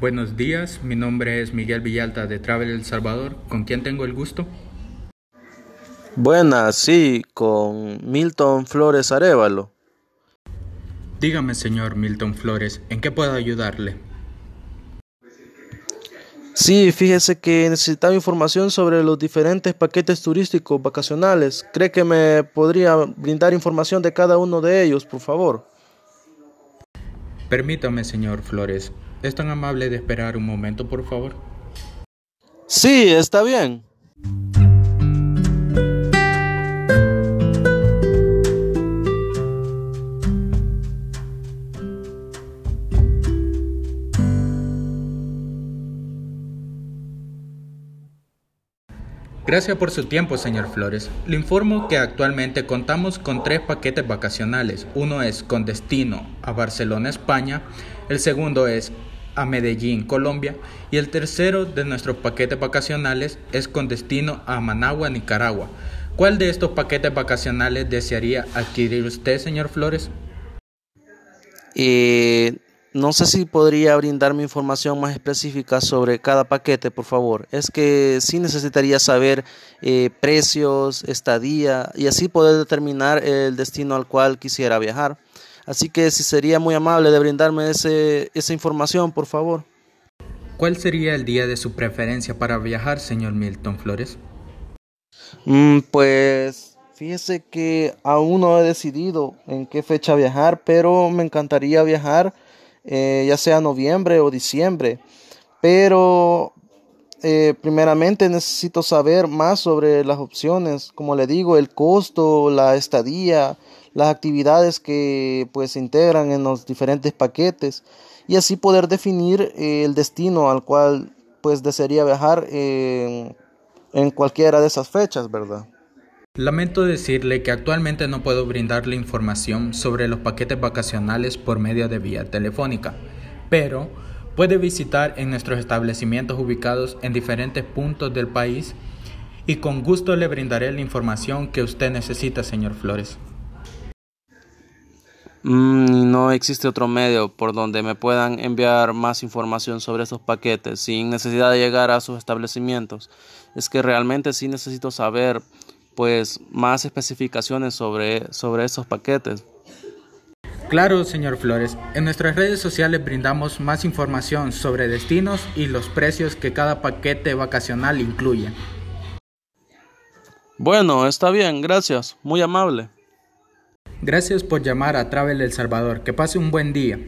Buenos días, mi nombre es Miguel Villalta de Travel El Salvador. ¿Con quién tengo el gusto? Buenas, sí, con Milton Flores Arevalo. Dígame, señor Milton Flores, ¿en qué puedo ayudarle? Sí, fíjese que necesitaba información sobre los diferentes paquetes turísticos vacacionales. ¿Cree que me podría brindar información de cada uno de ellos, por favor? Permítame, señor Flores. ¿Es tan amable de esperar un momento, por favor? Sí, está bien. Gracias por su tiempo, señor Flores. Le informo que actualmente contamos con tres paquetes vacacionales. Uno es con destino a Barcelona, España. El segundo es a Medellín, Colombia. Y el tercero de nuestros paquetes vacacionales es con destino a Managua, Nicaragua. ¿Cuál de estos paquetes vacacionales desearía adquirir usted, señor Flores? Eh, no sé si podría brindarme información más específica sobre cada paquete, por favor. Es que sí necesitaría saber eh, precios, estadía y así poder determinar el destino al cual quisiera viajar. Así que si sería muy amable de brindarme ese, esa información, por favor. ¿Cuál sería el día de su preferencia para viajar, señor Milton Flores? Mm, pues fíjese que aún no he decidido en qué fecha viajar, pero me encantaría viajar eh, ya sea noviembre o diciembre. Pero eh, primeramente necesito saber más sobre las opciones, como le digo, el costo, la estadía, las actividades que pues se integran en los diferentes paquetes y así poder definir eh, el destino al cual pues desearía viajar en cualquiera de esas fechas, ¿verdad? Lamento decirle que actualmente no puedo brindarle información sobre los paquetes vacacionales por medio de vía telefónica, pero puede visitar en nuestros establecimientos ubicados en diferentes puntos del país y con gusto le brindaré la información que usted necesita, señor Flores. Mm, no existe otro medio por donde me puedan enviar más información sobre esos paquetes sin necesidad de llegar a sus establecimientos. Es que realmente sí necesito saber pues más especificaciones sobre, sobre esos paquetes. Claro, señor Flores. En nuestras redes sociales brindamos más información sobre destinos y los precios que cada paquete vacacional incluye. Bueno, está bien, gracias. Muy amable. Gracias por llamar a Travel El Salvador. Que pase un buen día.